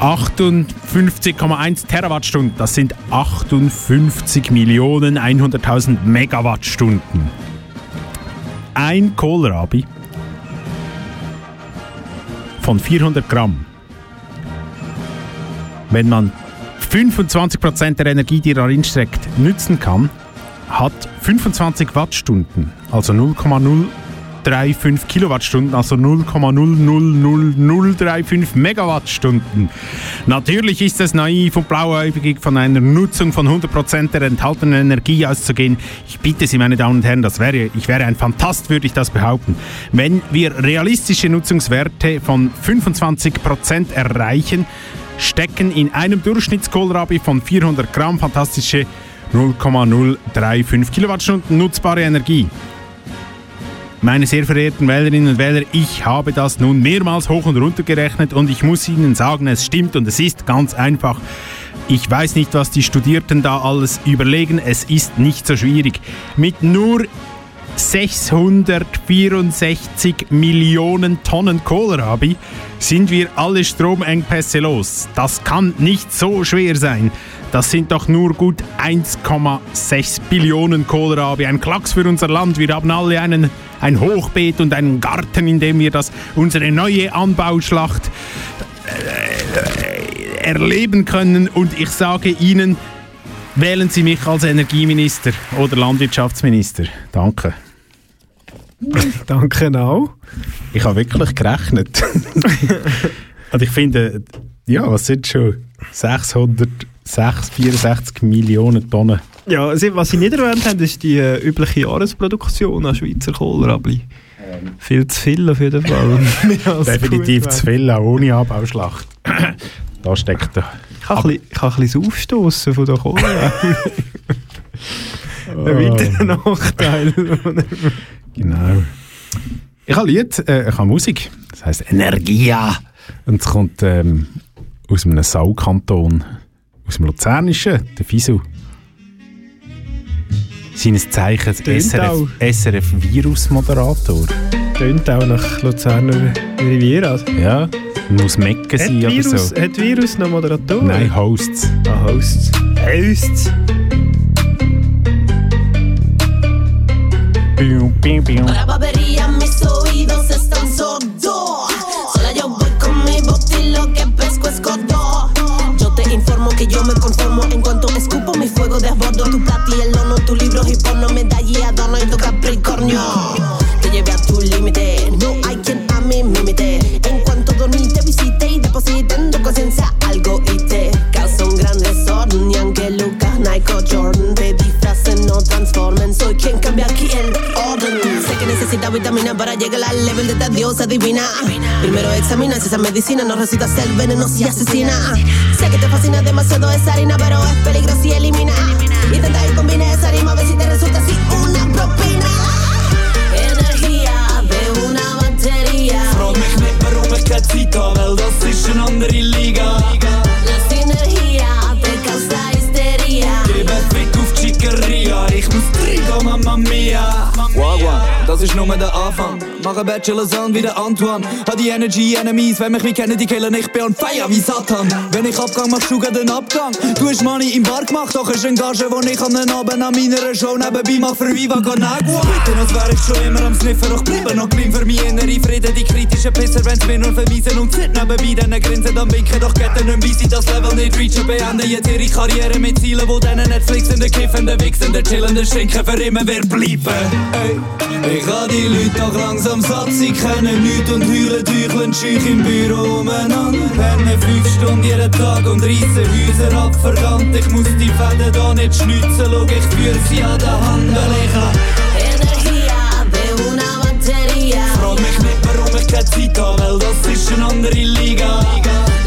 58,1 Terawattstunden. Das sind 58 Millionen 100.000 Megawattstunden. Ein Kohlrabi von 400 Gramm. Wenn man 25% der Energie, die darin steckt, nützen kann, hat 25 Wattstunden, also 0,035 Kilowattstunden, also 0,00035 Megawattstunden. Natürlich ist es naiv und blauäugig von einer Nutzung von 100% der enthaltenen Energie auszugehen. Ich bitte Sie, meine Damen und Herren, das wäre, ich wäre ein Fantast, würde ich das behaupten. Wenn wir realistische Nutzungswerte von 25% erreichen, stecken in einem Durchschnittskohlrabi von 400 Gramm fantastische 0,035 Kilowattstunden nutzbare Energie. Meine sehr verehrten Wählerinnen und Wähler, ich habe das nun mehrmals hoch und runter gerechnet und ich muss Ihnen sagen, es stimmt und es ist ganz einfach. Ich weiß nicht, was die Studierten da alles überlegen, es ist nicht so schwierig. Mit nur 664 Millionen Tonnen Kohlrabi sind wir alle Stromengpässe los. Das kann nicht so schwer sein. Das sind doch nur gut 1,6 Billionen Kohlrabi. Ein Klacks für unser Land. Wir haben alle einen, ein Hochbeet und einen Garten, in dem wir das, unsere neue Anbauschlacht äh, erleben können. Und ich sage Ihnen, wählen Sie mich als Energieminister oder Landwirtschaftsminister. Danke. Danke auch. Ich habe wirklich gerechnet. Und ich finde, ja, was sind schon 664 Millionen Tonnen? Ja, was Sie nicht erwähnt haben, ist die äh, übliche Jahresproduktion an Schweizer Kohlrabi. Viel zu viel auf jeden Fall. Definitiv zu viel, auch ohne Anbauschlacht. da steckt er. Ich kann, ein bisschen- Aufstoßen von der Kohlrabi. Ein weiterer Nachteil. Genau. Ich habe Lied, äh, ich habe Musik. Das heisst Energia. Und es kommt ähm, aus einem Saukanton, aus dem Luzernischen, der Fisu. Seines Zeichens SRF, auch. SRF Virus-Moderator. Tönt auch nach Luzerner Riviera. Ja, muss Mecken sein oder Virus, so. hat Virus noch Moderatoren? Nein, Hosts. Ah, Hosts. Hosts. Están sordos. Sola yo voy con mi bote lo que pesco es codo. Yo te informo que yo me conformo en cuanto escupo mi fuego de a bordo. Tu plata y el porno, medalla adorno y tu capricornio. Te llevé a tu límite, no hay quien a mí me imite. En cuanto dormí te visite y deposite en tu conciencia algo y te causa un gran desorden. Y aunque Lucas, Nike Jordan te disfracen, no transformen, soy quien cambia aquí el orden. Sé que necesitas vitamina para llegar al level de esta diosa divina. Primero examina si esa medicina no recita ser venenosa y asesina. Sé que te fascina demasiado esa harina, pero es peligrosa y elimina. Intenta ir combina esa rima, das ist eine andere Liga. La sinergia te causa histeria. Gebe Fick auf die Chicaria, ich muss trinken, Mamma Mia. Wagwan, das ist nur der Anfang. Mach einen Bachelor Sound wie der Antoine. Hat die Energy Enemies, wenn mich wie kennen, die killen, ich bin on fire wie Satan. Wenn ich Abgang machst du gerade den Abgang. Du hast Money im Bar gemacht, doch ist ein Gage, wo ich an den Abend an meiner Show nebenbei mach für Viva Con Agua. Bitte, als wär ich schon immer am Sniffen, doch bleiben noch clean für mich innere Frieden. Die kritischen Pisser, wenn's mir nur vermiesen und sit nebenbei, dann grinsen, dann winken, doch Ketten nicht bis sie das Level nicht reachen. Beenden jetzt ihre Karriere mit Zielen, wo denen Netflixenden, kiffenden, wichsenden, chillenden Schinken für immer wird bleiben. Ey, ich hab die Leute doch langsam satt, sie kennen nichts und heulen teucheln schüch im Büro umeinander. Pennen fünf Stunden jeden Tag und reissen Häuser ab, verdammt, ich muss die Fäden da nicht schnitzen, schau, ich führ sie an der Hand, ich Energia de una batería. Frag mich nicht, warum ich keine Zeit habe, weil das ist eine andere Liga.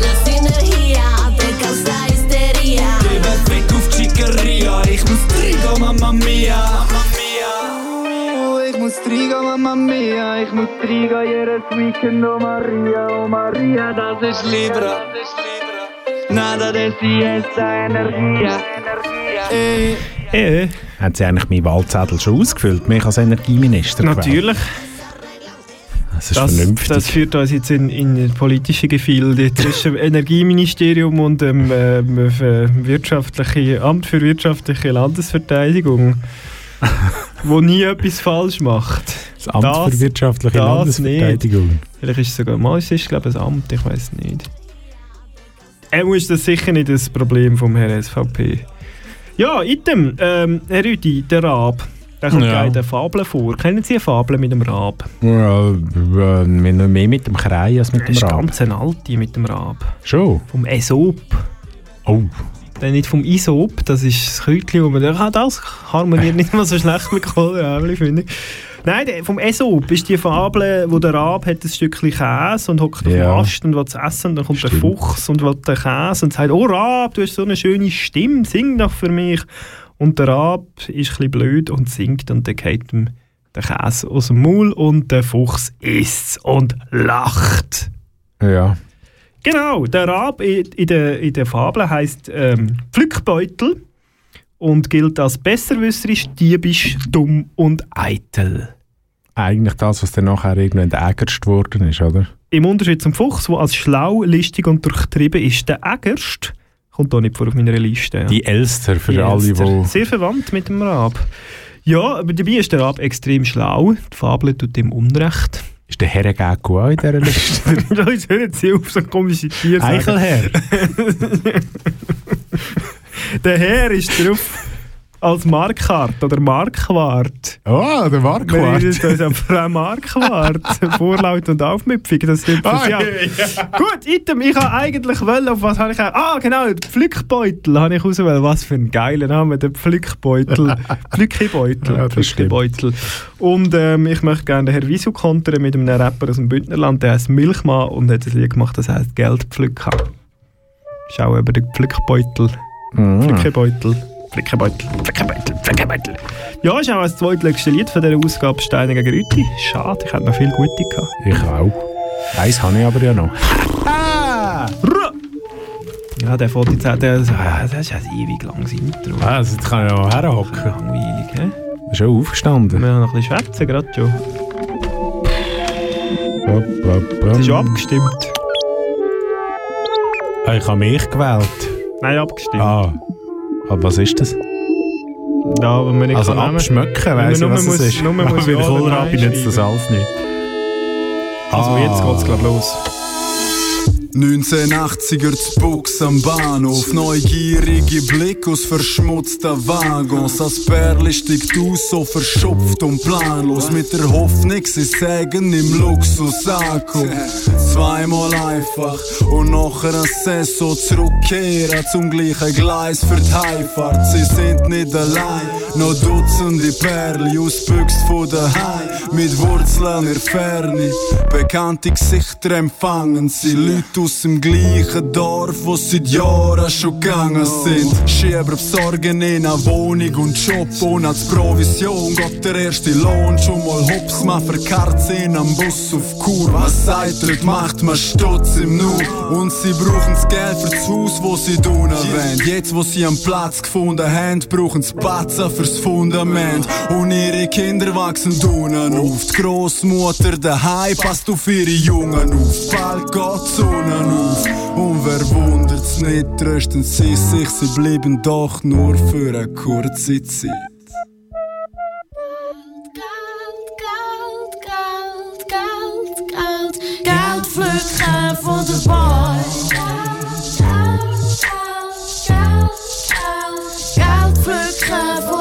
La sinergia te causa histeria. Gebe Fick auf die Chicaria, ich muss trinken, Mamma Mia. Amiga jedes Weekend, oh Maria, oh Maria, das ist Libra. Nada de siesta, Energia. Ey. Äh, Haben Sie eigentlich meinen Wahlzettel schon ausgefüllt, mich als Energieminister? natürlich. Das ist Das, vernünftig. das führt uns jetzt in, in politische Gefilde zwischen Energieministerium und dem ähm, äh, wirtschaftliche, Amt für wirtschaftliche Landesverteidigung, wo nie etwas falsch macht. Das Amt für wirtschaftliche Landesverteidigung. Nicht. Vielleicht ist es sogar mal, es ist glaube ich ein Amt, ich weiß nicht. Er muss das sicher nicht das Problem vom Herrn SVP. Ja, item, ähm, Herr Rüdi, der Rab. Da kommt Ja. eine Fabel vor. Kennen Sie eine Fabel mit dem Rab? Ja, äh, mehr mit dem Krei als mit Das dem ist Rab. ganz eine alte mit dem Rab. Schon? Vom Aesop. Oh. Dann nicht vom Isop, das ist das Kräutchen, wo man denkt, ah, das harmoniert nicht mal so schlecht mit Kohlrabi, finde ich. Nein, der, vom Aesop ist die Fabel, wo der Rab hat ein Stückchen Käse und hockt auf Ja. dem Ast und will es essen und dann kommt der Stimmt. Fuchs und will den Käse und sagt, oh Rab, du hast so eine schöne Stimme, sing doch für mich. Und der Rab ist ein bisschen blöd und singt und dann geht ihm der Käse aus dem Maul und der Fuchs isst und lacht. Ja. Genau, der Rab in, in, der, in der Fabel heisst ähm, Pflückbeutel und gilt als besserwisserisch, diebisch, dumm und eitel. Eigentlich das, was dann nachher irgendwann ägerst geworden ist, oder? Im Unterschied zum Fuchs, der als schlau, listig und durchtrieben ist, der Ägerst, kommt auch nicht vor auf meiner Liste. Ja. Die Elster für Die alle, Elster. die... Sehr verwandt mit dem Rab. Ja, aber dabei ist der Rab extrem schlau. Die Fabel tut ihm Unrecht. Ist der Herr Gecko auch in dieser Liste? ist hören Sie auf, so ein komisches Tier sagen. Eichelherr. Der Herr ist drauf als Markwart oder Markwart. Oh, der Markwart. Uns auf Frau Markwart. Vorlaut und Aufmüpfig, das für Ah, ja. Gut, Item, ich habe eigentlich wollen, auf was habe ich auch? Ah, genau, den Pflückbeutel habe ich ausgewählt. Was für ein geiler Name, der Pflückbeutel. Pflückebeutel. Ja, das. Pflückebeutel. Und ähm, ich möchte gerne den Herr Wieso kontern mit einem Rapper aus dem Bündnerland, der heißt Milchmann und hat ein Lied gemacht, das heißt Geldpflücker. Schau über den Pflückbeutel. Mhm. Flickebeutel. Flickebeutel, Flickebeutel, Flickebeutel. Ja, ist auch das zweitletzte Lied von dieser Ausgabe Steine gegen Rüti. Schade, ich hätte noch viel gute gehabt. Ich auch. Eins habe ich aber ja noch. Ja, der fährt jetzt auch, der, ah, das ist ein ewig langes Intro. Ah, also jetzt kann ich noch herhocken. Langweilig, hä? Schon aufgestanden. Wir haben noch ein bisschen schwätzen, gerade schon. Es ist schon abgestimmt. Ah, Ich habe mich gewählt. Nein, abgestimmt. Ah. Aber was ist das? Ja, aber man nicht Also abschmecken, weiss ich, was muss- es ist. nur muss Bei ja oder Kohlrabi nützt das alles nicht. Also Ah. jetzt geht's glaub los. 1980er zu Bux am Bahnhof, neugierige Blick aus verschmutzten Waggons. Das Perli steigt aus, so verschupft und planlos, mit der Hoffnung, sie sägen im Luxus ankommen. Zweimal einfach und nachher ein Saison zurückkehren zum gleichen Gleis für die Heimfahrt. Sie sind nicht allein, noch Dutzende Perli ausbüchst von daheim, mit Wurzeln in der Ferne. Bekannte Gesichter empfangen sie, Leute aus dem gleichen Dorf, wo seit Jahren schon gegangen sind. Schieber besorgen in eine Wohnung und Job ohne als Provision. Gott der erste Lohn, schon mal hops, man verkarrt sie in am Bus auf Kur. Was sagt dort, macht man Stutz im Nu. Und sie brauchen das Geld für das Haus, wo sie tun wollen. Jetzt, wo sie einen Platz gefunden haben, brauchen sie Batzen fürs Fundament. Und ihre Kinder wachsen unten auf. Die Großmutter daheim passt auf ihre Jungen auf. Bald geht die Sonne auf. Und wer wundert's nicht, trösten sie sich, sie bleiben doch nur für eine kurze Zeit. Geld pflücken voor de boy. Geld pflücken voor de boy.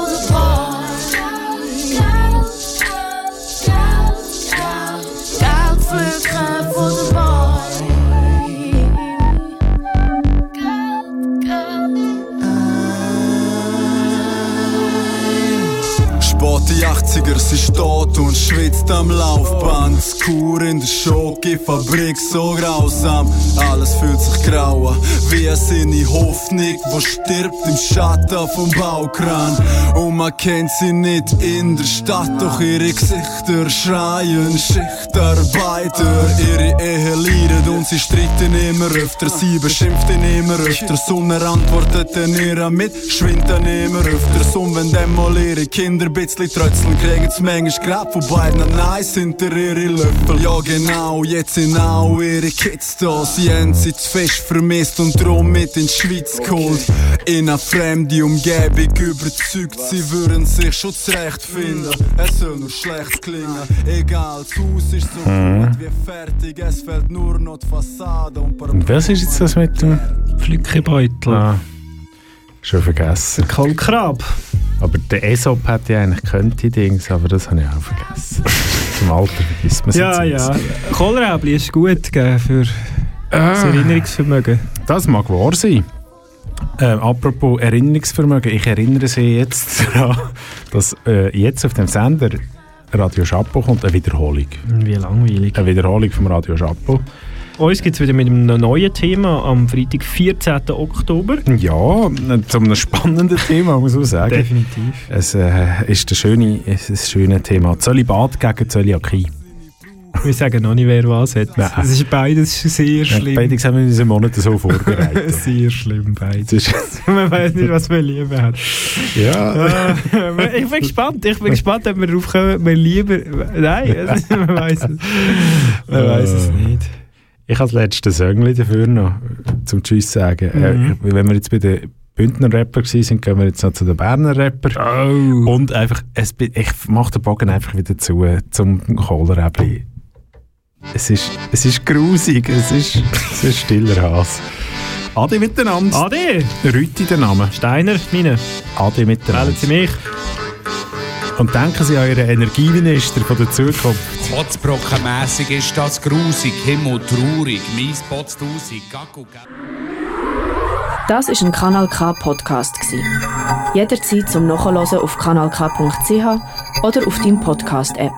80er, sie steht und schwitzt am Laufband. Skur in der Schokofabrik, so grausam. Alles fühlt sich grau wie seine Hoffnung, wo stirbt im Schatten vom Baukran. Und man kennt sie nicht in der Stadt, doch ihre Gesichter schreien Schichtarbeiter. Ihre Ehe leidet und sie streiten immer öfter. Sie beschimpft ihn immer öfter. Sonne antwortet dann ihr mit, schwindet immer öfter. Und wenn dann mal ihre Kinder ein bisschen trötzeln, kriegen manchmal grad von beiden Neins hinter ihre Löffel. Ja genau, jetzt sind auch ihre Kids da. Sie haben sie zu fest vermisst und drum mit in die Schweiz geholt. In eine fremde Umgebung überzeugt, sie würden sich schon zurechtfinden. Es soll nur schlecht klingen, egal, das Haus ist so Mhm. gut wie fertig, es fehlt nur noch die Fassade und ein paar was ist jetzt das mit dem Flickebeutel? Ah, schon vergessen. Kohlkrab. Aber der Aesop hat ja eigentlich könnte Dings, aber das habe ich auch vergessen. Zum Alter vergisst man es Ja, ja. Kohlrabi ist gut gell, für das Ah. Erinnerungsvermögen. Das mag wahr sein. Äh, apropos Erinnerungsvermögen, ich erinnere Sie jetzt daran, dass äh, jetzt auf dem Sender Radio Chapeau kommt eine Wiederholung. Wie langweilig. Eine Wiederholung vom Radio Chapeau. Uns gibt es wieder mit einem neuen Thema am Freitag, 14. Oktober. Ja, zu einem spannenden Thema, muss man sagen. Definitiv. Es äh, ist ein schöne, schönes Thema. Zölibat gegen Zöliakie. Wir sagen noch nicht, wer was hat. Nein. Es ist beides sehr schlimm. Beide haben wir in diesem Monat so vorbereitet. sehr schlimm, beides. Man weiß nicht, was man lieber hat. Ja. Äh, ich bin gespannt. Ich bin gespannt, ob wir darauf kommen, wir lieber. Nein, man weiß es. Man weiß es nicht. Ich habe das letzte Söngli dafür noch, zum Tschüss sagen. Mhm. Äh, wenn wir jetzt bei den Bündner Rapper waren, gehen wir jetzt noch zu den Berner Rapper. Oh. Und einfach, es, ich mache den Bogen einfach wieder zu, äh, zum Kohleräbli. Es ist, es ist grusig, es ist, es ist stiller Hass. Ade miteinander. Ade! Rüti der Name. Steiner, meine. Ade miteinander. Wählen Sie mich. Und denken Sie an Ihren Energieminister von der Zukunft. Kotzbrockenmässig ist das grusig, Himmel traurig, mies Potztausig, Gacku, Das ist ein Kanal K Podcast gsi. Jederzeit zum Nachhören auf kanalk.ch oder auf deinem Podcast App.